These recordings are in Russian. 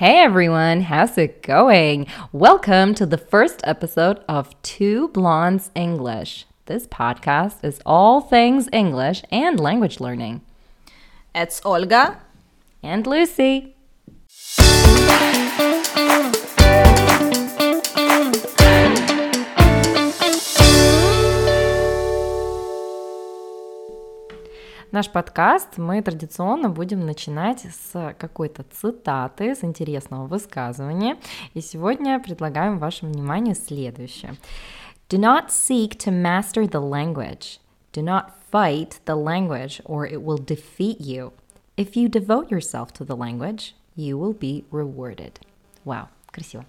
Hey everyone, how's it going? Welcome to the first episode of Two Blondes English. This podcast is all things English and language learning. It's Olga. And Lucy. Наш подкаст мы традиционно будем начинать с какой-то цитаты, с интересного высказывания. И сегодня предлагаем вашему вниманию следующее. Do not seek to master the language. Do not fight the language or it will defeat you. If you devote yourself to the language, you will be rewarded. Вау, красиво.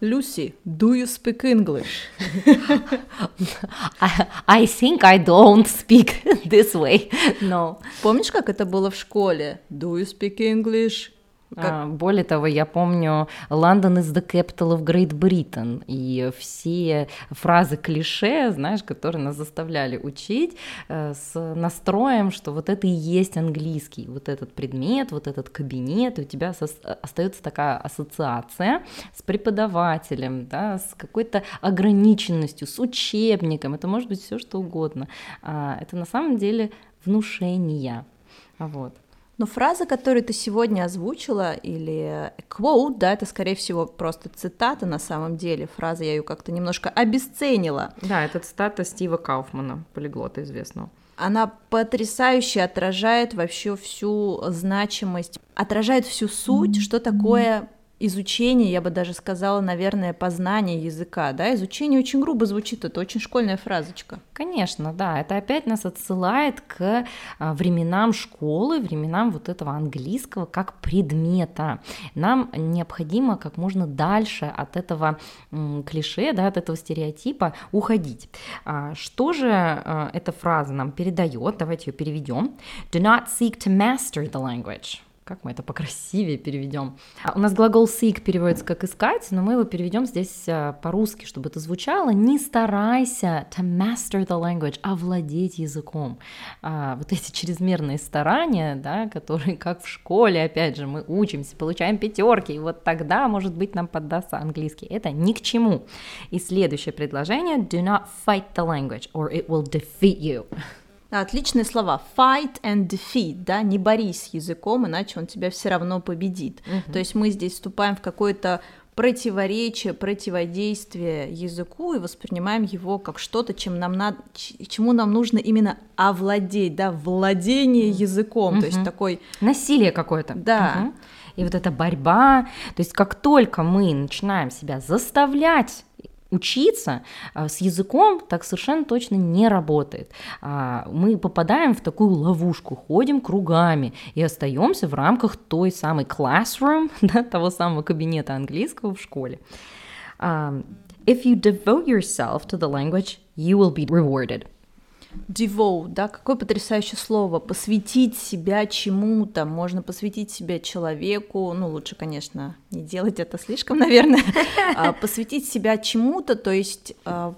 Lucy, do you speak English? I, I think I don't speak this way. No. Помнишь, как это было в школе? Do you speak English? Как... А, более того, я помню London is the capital of Great Britain, и все фразы клише, знаешь, которые нас заставляли учить э, с настроем, что вот это и есть английский, вот этот предмет, вот этот кабинет, и у тебя со- остается такая ассоциация с преподавателем, да, с какой-то ограниченностью, с учебником, это может быть все что угодно. А, это на самом деле внушение. Вот. Но фраза, которую ты сегодня озвучила, или quote, да, это, скорее всего, просто цитата на самом деле. Фраза, я ее как-то немножко обесценила. Да, это цитата Стива Кауфмана, полиглота известного. Она потрясающе отражает вообще всю значимость, отражает всю суть, что такое изучение, я бы даже сказала, наверное, познание языка, да, изучение очень грубо звучит, это очень школьная фразочка. Конечно, да, это опять нас отсылает к а, временам школы, временам вот этого английского как предмета. Нам необходимо как можно дальше от этого клише, да, от этого стереотипа уходить. А, что же а, эта фраза нам передает? Давайте ее переведем. Do not seek to master the language. Как мы это покрасивее переведем? А у нас глагол seek переводится как искать, но мы его переведем здесь а, по-русски, чтобы это звучало. Не старайся to master the language, овладеть языком. А, вот эти чрезмерные старания, да, которые как в школе, опять же, мы учимся, получаем пятерки, и вот тогда, может быть, нам поддастся английский. Это ни к чему. И следующее предложение: do not fight the language, or it will defeat you. Отличные слова. Fight and defeat, да, не борись с языком, иначе он тебя все равно победит. Uh-huh. То есть мы здесь вступаем в какое-то противоречие, противодействие языку и воспринимаем его как что-то, чем нам надо, чему нам нужно именно овладеть, да, владение языком, то есть такой насилие какое-то. Да. Uh-huh. И вот эта борьба, то есть как только мы начинаем себя заставлять учиться а, с языком так совершенно точно не работает. А, мы попадаем в такую ловушку, ходим кругами и остаемся в рамках той самой classroom, да, того самого кабинета английского в школе. Um, if you devote yourself to the language, you will be rewarded. Devote, да, какое потрясающее слово, посвятить себя чему-то, можно посвятить себя человеку, ну, лучше, конечно, не делать это слишком, наверное, а, посвятить себя чему-то, то есть а,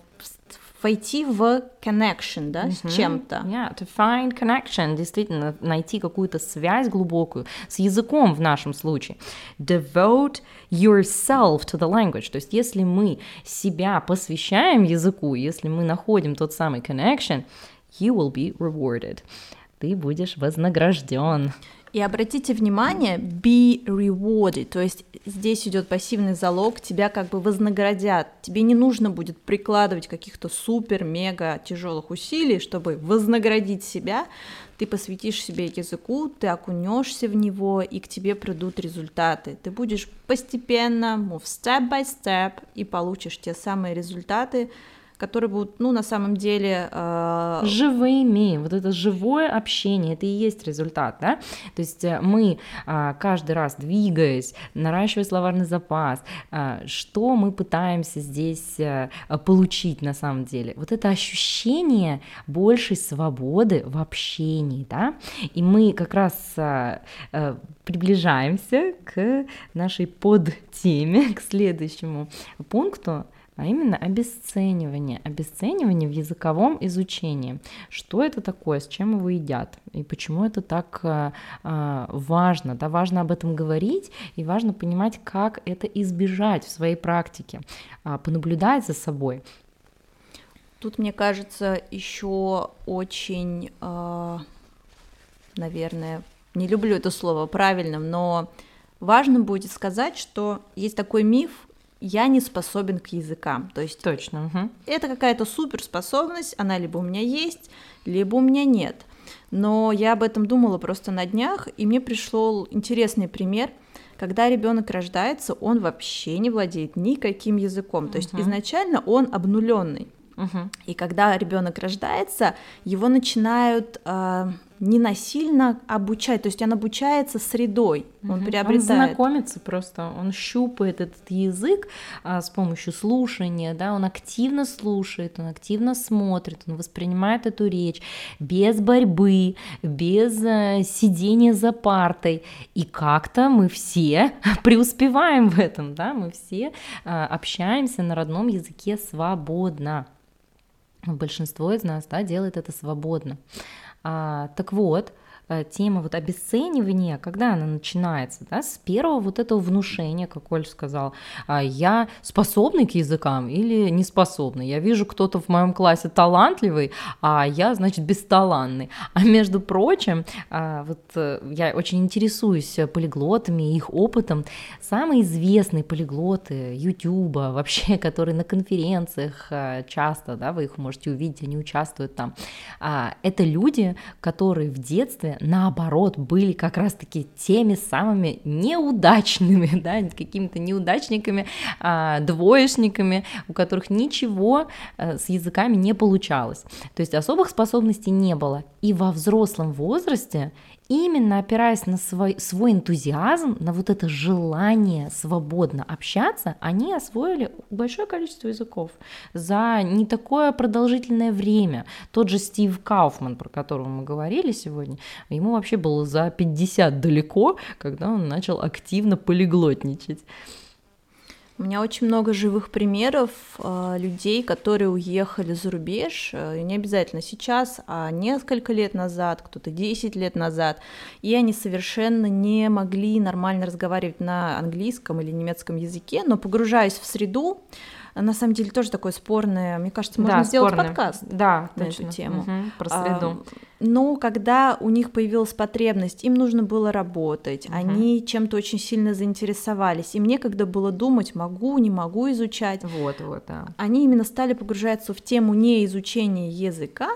войти в connection, да, mm-hmm. с чем-то. Yeah, to find connection, действительно, найти какую-то связь глубокую с языком в нашем случае. Devote yourself to the language, то есть если мы себя посвящаем языку, если мы находим тот самый connection, you will be rewarded. Ты будешь вознагражден. И обратите внимание, be rewarded, то есть здесь идет пассивный залог, тебя как бы вознаградят. Тебе не нужно будет прикладывать каких-то супер-мега тяжелых усилий, чтобы вознаградить себя. Ты посвятишь себе языку, ты окунешься в него, и к тебе придут результаты. Ты будешь постепенно, move step by step, и получишь те самые результаты, которые будут, ну, на самом деле... Э... Живыми, вот это живое общение, это и есть результат, да? То есть э, мы э, каждый раз, двигаясь, наращивая словарный запас, э, что мы пытаемся здесь э, получить на самом деле? Вот это ощущение большей свободы в общении, да? И мы как раз э, приближаемся к нашей подтеме, к следующему пункту, а именно обесценивание. Обесценивание в языковом изучении. Что это такое, с чем его едят, и почему это так а, а, важно. Да, важно об этом говорить, и важно понимать, как это избежать в своей практике, а, понаблюдать за собой. Тут, мне кажется, еще очень, наверное, не люблю это слово правильным, но важно будет сказать, что есть такой миф, я не способен к языкам. То есть точно. Угу. Это какая-то суперспособность, она либо у меня есть, либо у меня нет. Но я об этом думала просто на днях, и мне пришел интересный пример. Когда ребенок рождается, он вообще не владеет никаким языком. То есть изначально он обнуленный. Uh-huh. И когда ребенок рождается, его начинают э, не насильно обучать, то есть он обучается средой, угу. он приобретает. Он знакомится просто, он щупает этот язык а, с помощью слушания, да, он активно слушает, он активно смотрит, он воспринимает эту речь без борьбы, без а, сидения за партой, и как-то мы все преуспеваем в этом, да, мы все а, общаемся на родном языке свободно. Большинство из нас, да, делает это свободно. А, так вот, Э, тема вот обесценивания, когда она начинается, да, с первого вот этого внушения, как Оль сказал, «А я способный к языкам или не способный, я вижу, кто-то в моем классе талантливый, а я, значит, бесталанный, а между прочим, а, вот э, я очень интересуюсь полиглотами, их опытом, самые известные полиглоты Ютуба, вообще, которые на конференциях э, часто, да, вы их можете увидеть, они участвуют там, а, это люди, которые в детстве наоборот, были как раз-таки теми самыми неудачными, да, какими-то неудачниками, а, двоечниками, у которых ничего а, с языками не получалось. То есть особых способностей не было. И во взрослом возрасте именно опираясь на свой, свой энтузиазм, на вот это желание свободно общаться, они освоили большое количество языков за не такое продолжительное время. Тот же Стив Кауфман, про которого мы говорили сегодня, ему вообще было за 50 далеко, когда он начал активно полиглотничать. У меня очень много живых примеров э, людей, которые уехали за рубеж, э, не обязательно сейчас, а несколько лет назад, кто-то 10 лет назад, и они совершенно не могли нормально разговаривать на английском или немецком языке, но погружаясь в среду, на самом деле тоже такое спорное. Мне кажется, можно да, сделать спорное. подкаст да, на точно. эту тему. Угу, про среду. А, но когда у них появилась потребность, им нужно было работать, угу. они чем-то очень сильно заинтересовались, им некогда было думать, могу, не могу изучать. Вот, вот, да. Они именно стали погружаться в тему не изучения языка,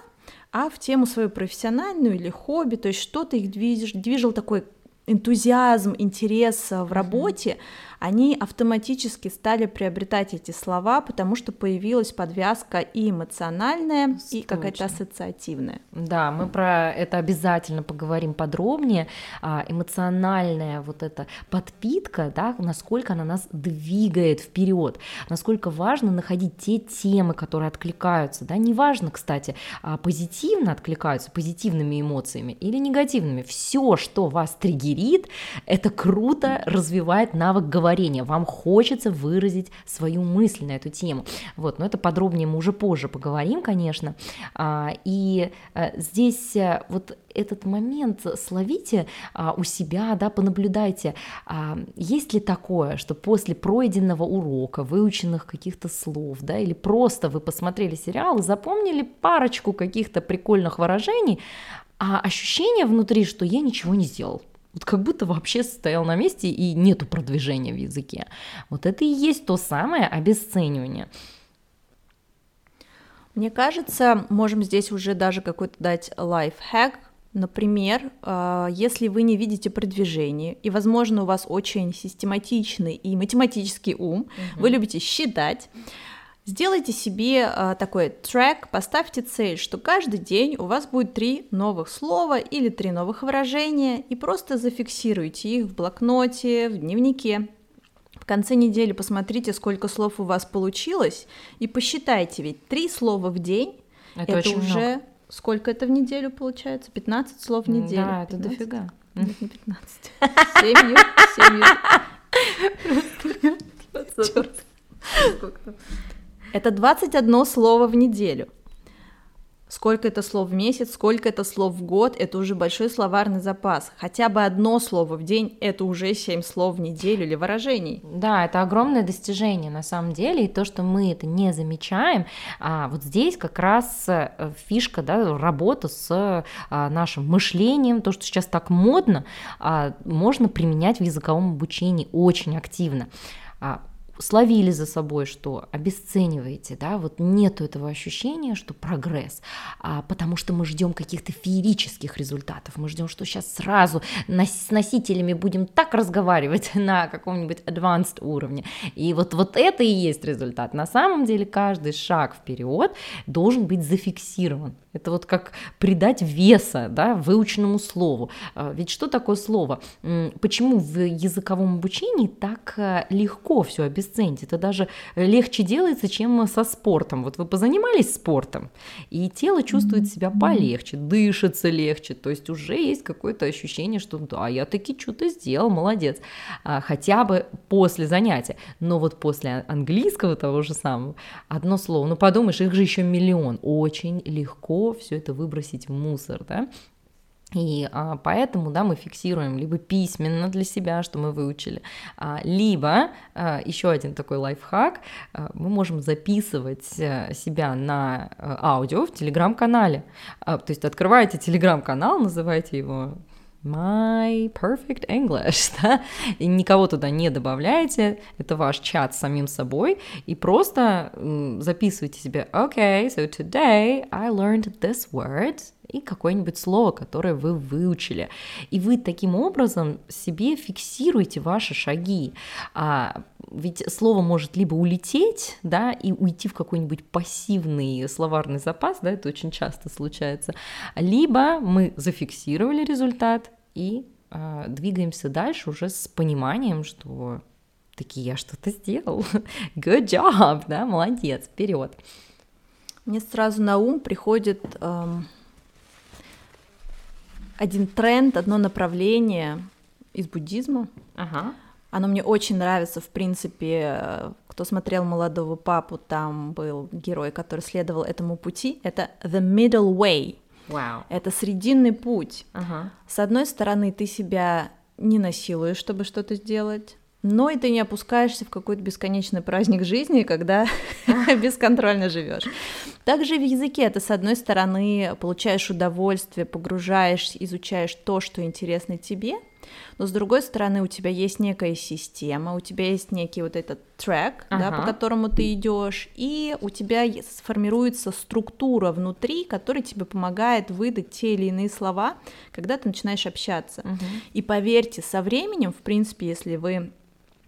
а в тему свою профессиональную или хобби, то есть что-то их движ, движил такой энтузиазм, интерес в работе, mm-hmm они автоматически стали приобретать эти слова, потому что появилась подвязка и эмоциональная, Точно. и какая-то ассоциативная. Да, мы про это обязательно поговорим подробнее. А, эмоциональная вот эта подпитка, да, насколько она нас двигает вперед, насколько важно находить те темы, которые откликаются, да, неважно, кстати, а, позитивно откликаются, позитивными эмоциями или негативными. Все, что вас триггерит, это круто развивает навык говорить говорения, вам хочется выразить свою мысль на эту тему. Вот, но это подробнее мы уже позже поговорим, конечно. А, и э, здесь э, вот этот момент словите а, у себя, да, понаблюдайте, а, есть ли такое, что после пройденного урока, выученных каких-то слов, да, или просто вы посмотрели сериал и запомнили парочку каких-то прикольных выражений, а ощущение внутри, что я ничего не сделал, вот как будто вообще стоял на месте и нету продвижения в языке. Вот это и есть то самое обесценивание. Мне кажется, можем здесь уже даже какой-то дать лайфхак. Например, а, если вы не видите продвижения, и, возможно, у вас очень систематичный и математический ум, угу. вы любите считать, Сделайте себе а, такой трек, поставьте цель, что каждый день у вас будет три новых слова или три новых выражения, и просто зафиксируйте их в блокноте, в дневнике. В конце недели посмотрите, сколько слов у вас получилось, и посчитайте, ведь три слова в день это, это уже много. сколько это в неделю получается? 15 слов в неделю. Да, это 15? дофига. Нет, не 15. Семью, семью. Сколько там? Это 21 слово в неделю. Сколько это слов в месяц, сколько это слов в год, это уже большой словарный запас. Хотя бы одно слово в день – это уже семь слов в неделю или выражений. Да, это огромное достижение на самом деле, и то, что мы это не замечаем, а вот здесь как раз э, фишка, да, работа с а, нашим мышлением, то, что сейчас так модно, а, можно применять в языковом обучении очень активно. Словили за собой, что обесцениваете, да, вот нету этого ощущения, что прогресс, а, потому что мы ждем каких-то феерических результатов, мы ждем, что сейчас сразу с носителями будем так разговаривать на каком-нибудь advanced уровне, и вот, вот это и есть результат. На самом деле каждый шаг вперед должен быть зафиксирован, это вот как придать веса да, выученному слову. А, ведь что такое слово? Почему в языковом обучении так э, легко все обесценить? Это даже легче делается, чем со спортом. Вот вы позанимались спортом, и тело чувствует себя полегче, дышится легче, то есть уже есть какое-то ощущение, что да, я таки что-то сделал, молодец. А, хотя бы после занятия. Но вот после английского того же самого, одно слово, ну подумаешь, их же еще миллион, очень легко все это выбросить в мусор, да, и а, поэтому, да, мы фиксируем либо письменно для себя, что мы выучили, а, либо а, еще один такой лайфхак, а, мы можем записывать а, себя на а, аудио в телеграм-канале. А, то есть открываете телеграм-канал, называете его My Perfect English, да, и никого туда не добавляете, это ваш чат с самим собой, и просто записывайте себе, okay, so today I learned this word, и какое-нибудь слово, которое вы выучили. И вы таким образом себе фиксируете ваши шаги. А, ведь слово может либо улететь, да, и уйти в какой-нибудь пассивный словарный запас, да, это очень часто случается, либо мы зафиксировали результат и а, двигаемся дальше уже с пониманием, что такие я что-то сделал, good job, да, молодец, вперед. Мне сразу на ум приходит эм, один тренд, одно направление из буддизма. Ага. Оно мне очень нравится, в принципе, кто смотрел «Молодого папу», там был герой, который следовал этому пути. Это «the middle way». Wow. Это срединный путь. Ага. С одной стороны, ты себя не насилуешь, чтобы что-то сделать, но и ты не опускаешься в какой-то бесконечный праздник жизни, когда бесконтрольно живешь. Также в языке ты, с одной стороны, получаешь удовольствие, погружаешься, изучаешь то, что интересно тебе, но с другой стороны у тебя есть некая система, у тебя есть некий вот этот трек, ага. да, по которому ты идешь, и у тебя сформируется структура внутри, которая тебе помогает выдать те или иные слова, когда ты начинаешь общаться. Угу. И поверьте, со временем, в принципе, если вы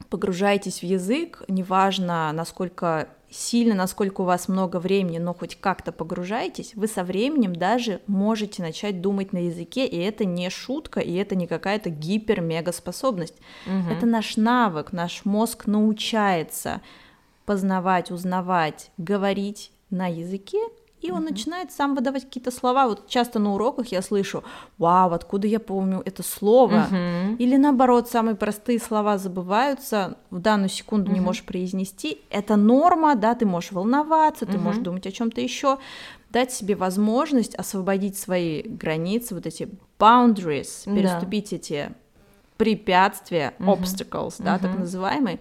погружаетесь в язык, неважно, насколько сильно, насколько у вас много времени, но хоть как-то погружаетесь, вы со временем даже можете начать думать на языке, и это не шутка, и это не какая-то гипер-мега способность. Угу. Это наш навык, наш мозг научается познавать, узнавать, говорить на языке, и он mm-hmm. начинает сам выдавать какие-то слова. Вот часто на уроках я слышу, вау, откуда я помню это слово? Mm-hmm. Или наоборот, самые простые слова забываются, в данную секунду mm-hmm. не можешь произнести. Это норма, да, ты можешь волноваться, ты можешь думать о чем-то еще. Дать себе возможность освободить свои границы, вот эти boundaries, переступить да. эти препятствия, mm-hmm. obstacles, да, mm-hmm. так называемые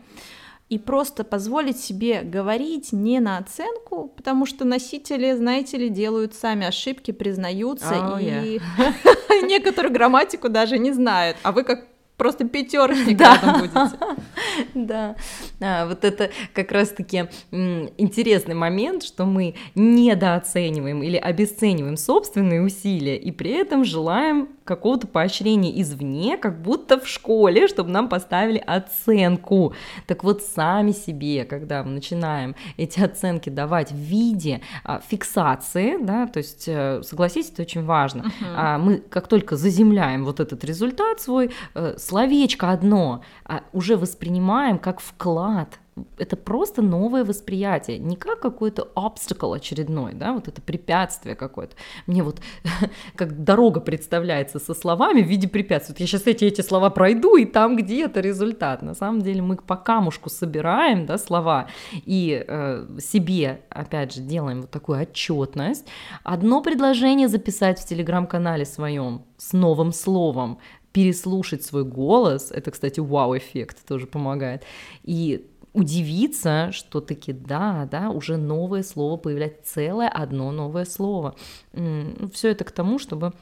и просто позволить себе говорить не на оценку, потому что носители, знаете ли, делают сами ошибки, признаются oh, и yeah. некоторую грамматику даже не знают, а вы как просто пятерочник рядом будете. Да, а, вот это как раз-таки интересный момент, что мы недооцениваем или обесцениваем собственные усилия и при этом желаем какого-то поощрения извне, как будто в школе, чтобы нам поставили оценку. Так вот, сами себе, когда мы начинаем эти оценки давать в виде а, фиксации, да, то есть, э, согласитесь, это очень важно, uh-huh. а, мы как только заземляем вот этот результат свой, э, словечко одно а, уже воспринимаем как вклад это просто новое восприятие, не как какой-то obstacle очередной, да, вот это препятствие какое-то. Мне вот как дорога представляется со словами в виде препятствий. Вот я сейчас эти, эти слова пройду, и там где-то результат. На самом деле мы по камушку собираем, да, слова, и э, себе, опять же, делаем вот такую отчетность. Одно предложение записать в телеграм-канале своем с новым словом, переслушать свой голос, это, кстати, вау-эффект тоже помогает, и удивиться, что таки да, да, уже новое слово появляется, целое одно новое слово. Ну, Все это к тому, чтобы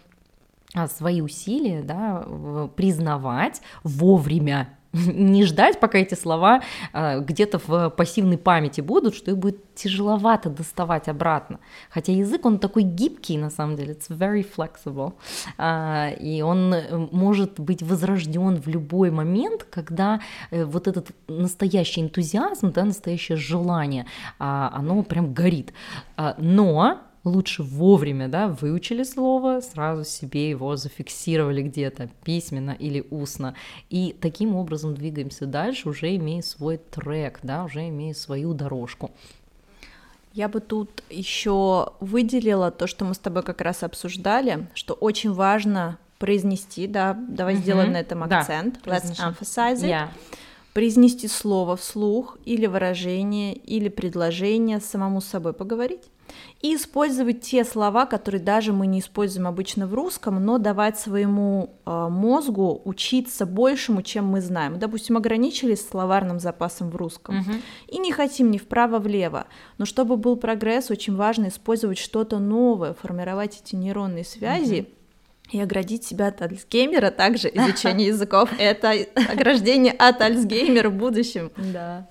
а, свои усилия да, признавать вовремя не ждать, пока эти слова э, где-то в пассивной памяти будут, что их будет тяжеловато доставать обратно. Хотя язык, он такой гибкий, на самом деле, it's very flexible, э, и он э, может быть возрожден в любой момент, когда э, вот этот настоящий энтузиазм, да, настоящее желание, э, оно прям горит. Э, но лучше вовремя, да, выучили слово, сразу себе его зафиксировали где-то письменно или устно, и таким образом двигаемся дальше, уже имея свой трек, да, уже имея свою дорожку. Я бы тут еще выделила то, что мы с тобой как раз обсуждали, что очень важно произнести, да, давай mm-hmm. сделаем на этом акцент, да, let's emphasize it. Yeah произнести слово вслух или выражение или предложение самому с собой поговорить и использовать те слова, которые даже мы не используем обычно в русском, но давать своему э, мозгу учиться большему, чем мы знаем. Допустим, ограничились словарным запасом в русском угу. и не хотим ни вправо-влево, но чтобы был прогресс, очень важно использовать что-то новое, формировать эти нейронные связи. Угу и оградить себя от Альцгеймера, также изучение языков, это ограждение от Альцгеймера в будущем. Да.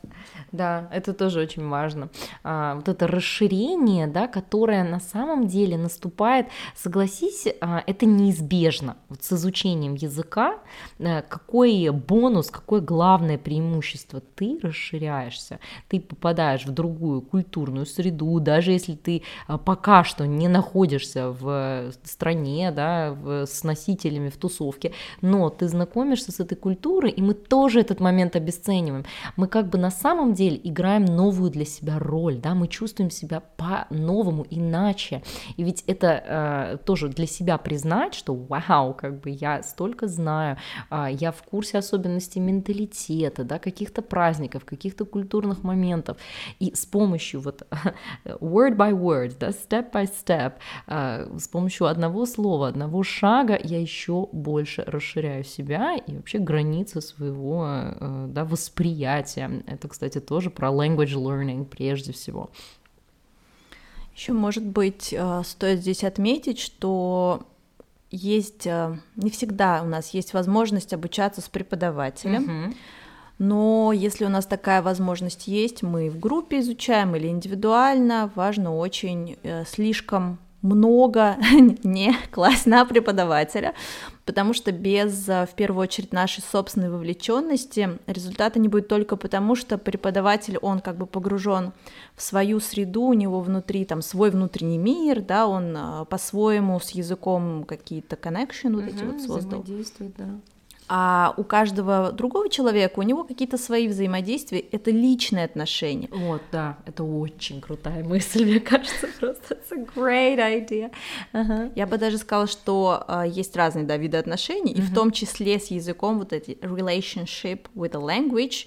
Да, это тоже очень важно. А, вот это расширение, да, которое на самом деле наступает, согласись, а, это неизбежно. Вот с изучением языка, а, какой бонус, какое главное преимущество? Ты расширяешься, ты попадаешь в другую культурную среду, даже если ты а, пока что не находишься в стране, да, в, с носителями в тусовке, но ты знакомишься с этой культурой, и мы тоже этот момент обесцениваем. Мы как бы на самом деле деле играем новую для себя роль, да, мы чувствуем себя по-новому, иначе. И ведь это э, тоже для себя признать, что вау, как бы я столько знаю, э, я в курсе особенностей менталитета, да, каких-то праздников, каких-то культурных моментов. И с помощью вот word by word, да, step by step, э, с помощью одного слова, одного шага я еще больше расширяю себя и вообще границы своего э, да, восприятия. Это, кстати, тоже про language learning прежде всего. Еще, может быть, э, стоит здесь отметить, что есть э, не всегда у нас есть возможность обучаться с преподавателем. Mm-hmm. Но если у нас такая возможность есть, мы в группе изучаем или индивидуально, важно очень э, слишком много не класть на преподавателя, потому что без, э, в первую очередь, нашей собственной вовлеченности результата не будет только потому, что преподаватель, он как бы погружен в свою среду, у него внутри там свой внутренний мир, да, он э, по-своему с языком какие-то connection вот эти вот создал. Да а у каждого другого человека у него какие-то свои взаимодействия, это личные отношения. Вот, да, это очень крутая мысль, мне кажется, просто it's a great idea. Uh-huh. Я бы даже сказала, что uh, есть разные да, виды отношений, uh-huh. и в том числе с языком вот эти relationship with a language,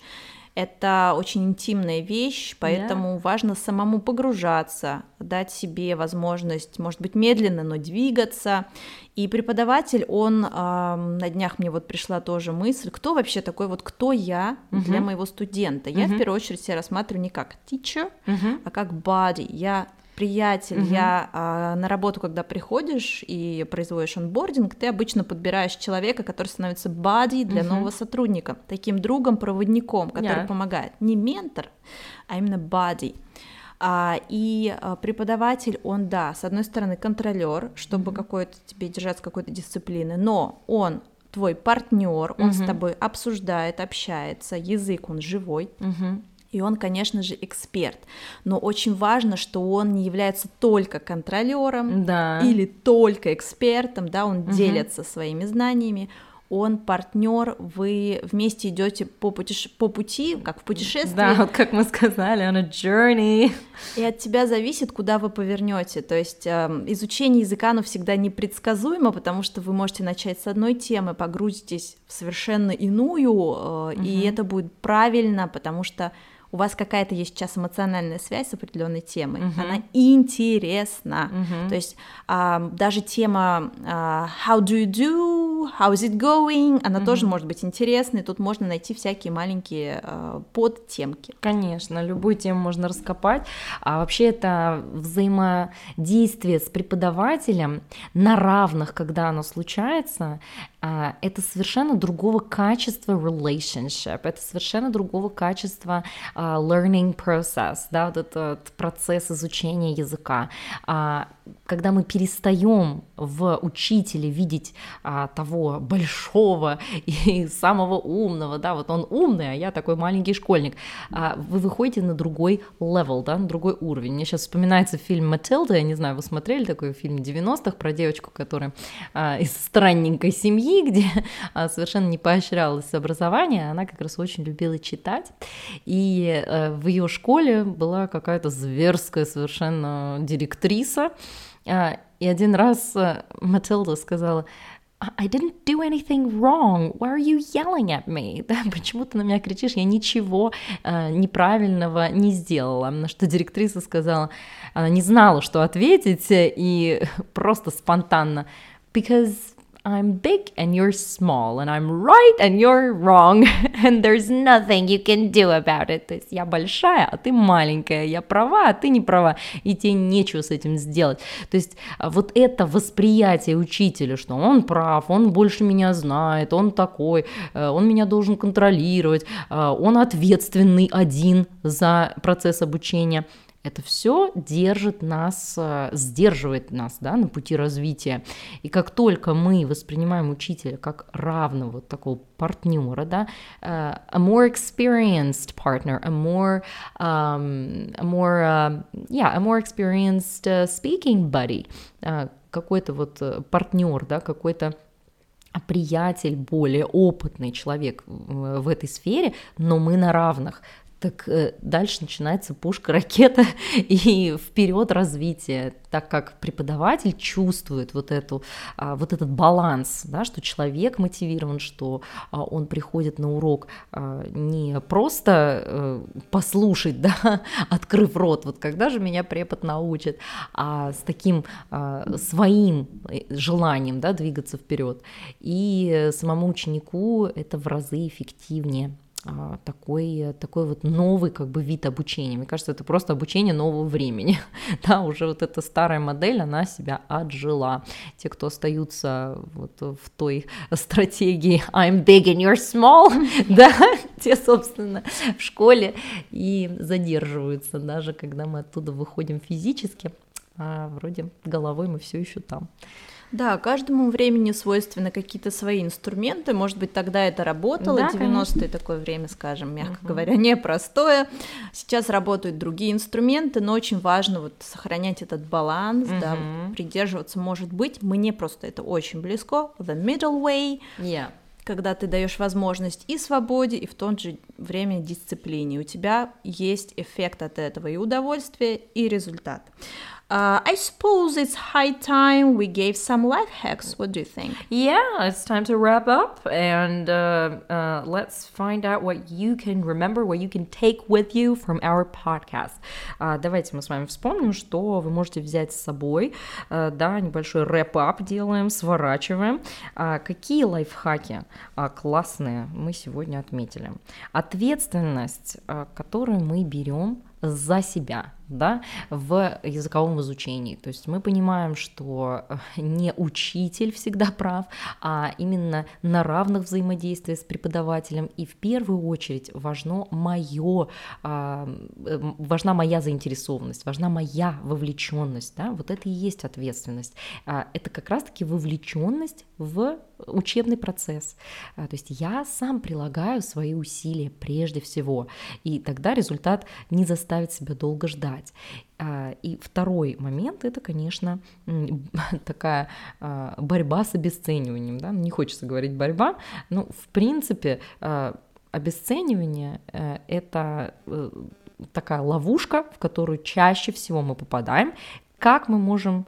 это очень интимная вещь, поэтому yeah. важно самому погружаться, дать себе возможность, может быть, медленно, но двигаться. И преподаватель, он э, на днях мне вот пришла тоже мысль, кто вообще такой вот, кто я uh-huh. для моего студента. Я uh-huh. в первую очередь себя рассматриваю не как teacher, uh-huh. а как body. Я приятель, угу. я а, на работу, когда приходишь и производишь онбординг, ты обычно подбираешь человека, который становится бади для угу. нового сотрудника, таким другом, проводником, который yeah. помогает. Не ментор, а именно бади. А, и а, преподаватель, он, да, с одной стороны, контролер, чтобы mm-hmm. какой-то тебе держаться какой-то дисциплины, но он твой партнер, он mm-hmm. с тобой обсуждает, общается, язык он живой. Mm-hmm. И он, конечно же, эксперт. Но очень важно, что он не является только контролером да. или только экспертом, да, он угу. делится своими знаниями. он партнер, вы вместе идете по, путеше... по пути, как в путешествии. Да, вот как мы сказали, on a journey. И от тебя зависит, куда вы повернете. То есть э, изучение языка, оно всегда непредсказуемо, потому что вы можете начать с одной темы, погрузитесь в совершенно иную, э, угу. и это будет правильно, потому что у вас какая-то есть сейчас эмоциональная связь с определенной темой, uh-huh. она интересна. Uh-huh. То есть а, даже тема а, How do you do? How is it going? Она uh-huh. тоже может быть интересной. Тут можно найти всякие маленькие а, подтемки. Конечно, любую тему можно раскопать. А вообще это взаимодействие с преподавателем на равных, когда оно случается, а, это совершенно другого качества relationship, это совершенно другого качества uh, learning process, да, вот этот процесс изучения языка. Когда мы перестаем в учителе видеть а, того большого и самого умного, да, вот он умный, а я такой маленький школьник, а, вы выходите на другой level, да, на другой уровень. Мне сейчас вспоминается фильм «Матилда», я не знаю, вы смотрели такой фильм 90-х про девочку, которая а, из странненькой семьи, где а, совершенно не поощрялось образование, она как раз очень любила читать, и а, в ее школе была какая-то зверская совершенно директриса, и один раз э, Матилда сказала, I didn't do anything wrong. Why are you yelling at me? Да, почему ты на меня кричишь? Я ничего э, неправильного не сделала. На что директриса сказала, она не знала, что ответить, и просто спонтанно. Because I'm big and you're small, and I'm right and you're wrong, and there's nothing you can do about it. То есть я большая, а ты маленькая, я права, а ты не права, и тебе нечего с этим сделать. То есть а, вот это восприятие учителя, что он прав, он больше меня знает, он такой, э, он меня должен контролировать, э, он ответственный один за процесс обучения – это все держит нас, э, сдерживает нас да, на пути развития. И как только мы воспринимаем учителя как равного такого партнера, да, uh, a more experienced partner, a more, um, a more, uh, yeah, a more experienced speaking buddy, какой-то вот партнер, да, какой-то приятель, более опытный человек в этой сфере, но мы на равных так э, дальше начинается пушка, ракета и вперед развитие, так как преподаватель чувствует вот, эту, а, вот этот баланс, да, что человек мотивирован, что а, он приходит на урок а, не просто э, послушать, да, открыв рот, вот когда же меня препод научит, а с таким своим э, желанием да, двигаться вперед. И самому ученику это в разы эффективнее. А, такой, такой вот новый как бы вид обучения. Мне кажется, это просто обучение нового времени. да, уже вот эта старая модель, она себя отжила. Те, кто остаются вот в той стратегии I'm big and you're small, да, те, собственно, в школе и задерживаются, даже когда мы оттуда выходим физически, а вроде головой мы все еще там. Да, каждому времени свойственны какие-то свои инструменты. Может быть, тогда это работало, да, 90-е такое время, скажем, мягко угу. говоря, непростое. Сейчас работают другие инструменты, но очень важно вот сохранять этот баланс, угу. да, придерживаться, может быть, мне просто это очень близко, the middle way. Yeah когда ты даешь возможность и свободе, и в то же время дисциплине. У тебя есть эффект от этого и удовольствие, и результат. Uh, I suppose it's high time we gave some life hacks. What do you think? Yeah, it's time to wrap up and uh, uh, let's find out what you can remember, what you can take with you from our podcast. Uh, давайте мы с вами вспомним, что вы можете взять с собой. Uh, да, небольшой рэп-ап делаем, сворачиваем. Uh, какие лайфхаки uh, классные мы сегодня отметили? Ответственность, uh, которую мы берем за себя, да, в языковом изучении. То есть мы понимаем, что э, не учитель всегда прав, а именно на равных взаимодействиях с преподавателем. И в первую очередь важно мое, а, э, важна моя заинтересованность, важна моя вовлеченность. Да? Вот это и есть ответственность. А, это как раз-таки вовлеченность в учебный процесс. А, то есть я сам прилагаю свои усилия прежде всего, и тогда результат не заставит себя долго ждать обсуждать. А, и второй момент это, конечно, такая а, борьба с обесцениванием. Да? Не хочется говорить борьба, но в принципе а, обесценивание э, это э, такая ловушка, в которую чаще всего мы попадаем. Как мы можем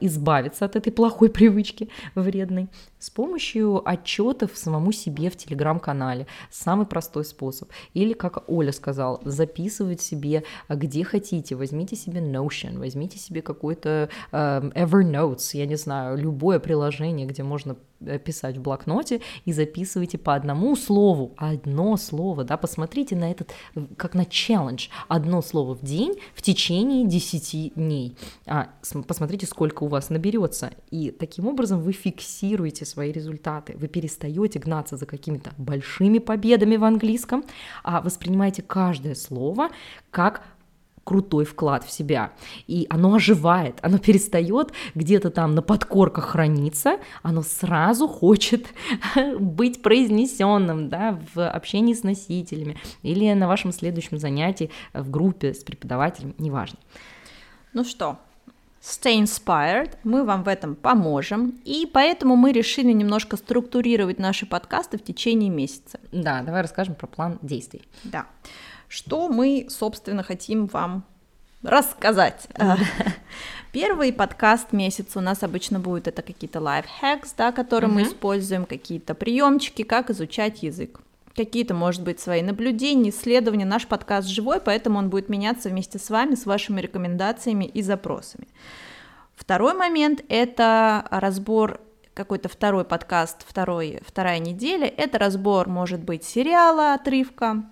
избавиться от этой плохой привычки вредной с помощью отчетов самому себе в телеграм-канале. Самый простой способ. Или, как Оля сказала, записывать себе, а, где хотите. Возьмите себе Notion, возьмите себе какой-то э, Evernote, я не знаю, любое приложение, где можно э, писать в блокноте и записывайте по одному слову, одно слово, да, посмотрите на этот, как на челлендж, одно слово в день в течение 10 дней. А, посмотрите, сколько у вас наберется, и таким образом вы фиксируете свои результаты. Вы перестаете гнаться за какими-то большими победами в английском, а воспринимаете каждое слово как крутой вклад в себя. И оно оживает, оно перестает где-то там на подкорках храниться, оно сразу хочет быть произнесенным да, в общении с носителями или на вашем следующем занятии в группе с преподавателем, неважно. Ну что, Stay Inspired, мы вам в этом поможем, и поэтому мы решили немножко структурировать наши подкасты в течение месяца. Да, давай расскажем про план действий. Да. Что мы, собственно, хотим вам рассказать. Первый подкаст месяца у нас обычно будет это какие-то лайфхакс, да, которые мы используем, какие-то приемчики, как изучать язык какие-то, может быть, свои наблюдения, исследования. Наш подкаст живой, поэтому он будет меняться вместе с вами, с вашими рекомендациями и запросами. Второй момент – это разбор какой-то второй подкаст, второй, вторая неделя. Это разбор, может быть, сериала, отрывка,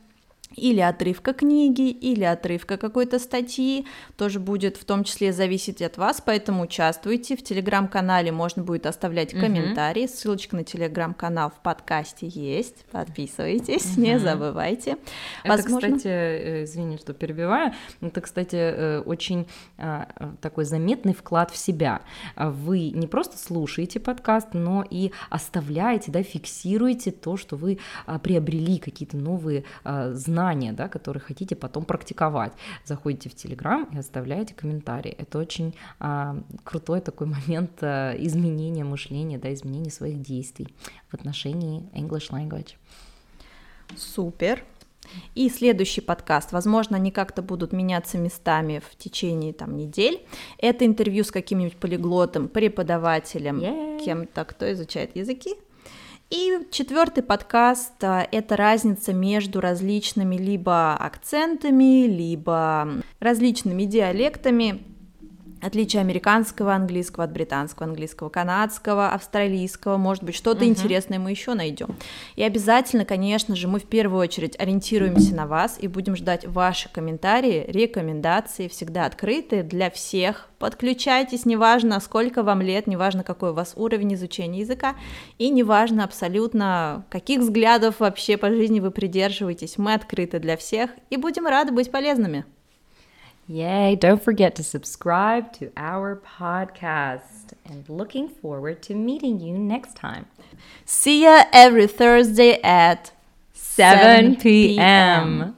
или отрывка книги, или отрывка какой-то статьи, тоже будет в том числе зависеть от вас, поэтому участвуйте. В телеграм-канале можно будет оставлять комментарии, угу. ссылочка на телеграм-канал в подкасте есть, подписывайтесь, угу. не забывайте. Это, Возможно... кстати, э, извини, что перебиваю, это, кстати, э, очень а, такой заметный вклад в себя. Вы не просто слушаете подкаст, но и оставляете, да, фиксируете то, что вы а, приобрели какие-то новые знания, знания, да, которые хотите потом практиковать. Заходите в Телеграм и оставляете комментарии. Это очень а, крутой такой момент а, изменения мышления, да, изменения своих действий в отношении English language. Супер. И следующий подкаст, возможно, они как-то будут меняться местами в течение там недель. Это интервью с каким-нибудь полиглотом, преподавателем, yeah. кем-то, кто изучает языки. И четвертый подкаст а, – это разница между различными либо акцентами, либо различными диалектами отличие американского английского от британского английского, канадского, австралийского, может быть, что-то uh-huh. интересное мы еще найдем. И обязательно, конечно же, мы в первую очередь ориентируемся на вас и будем ждать ваши комментарии, рекомендации, всегда открыты для всех. Подключайтесь, неважно, сколько вам лет, неважно, какой у вас уровень изучения языка, и неважно абсолютно, каких взглядов вообще по жизни вы придерживаетесь. Мы открыты для всех и будем рады быть полезными. Yay! Don't forget to subscribe to our podcast and looking forward to meeting you next time. See ya every Thursday at 7 p.m.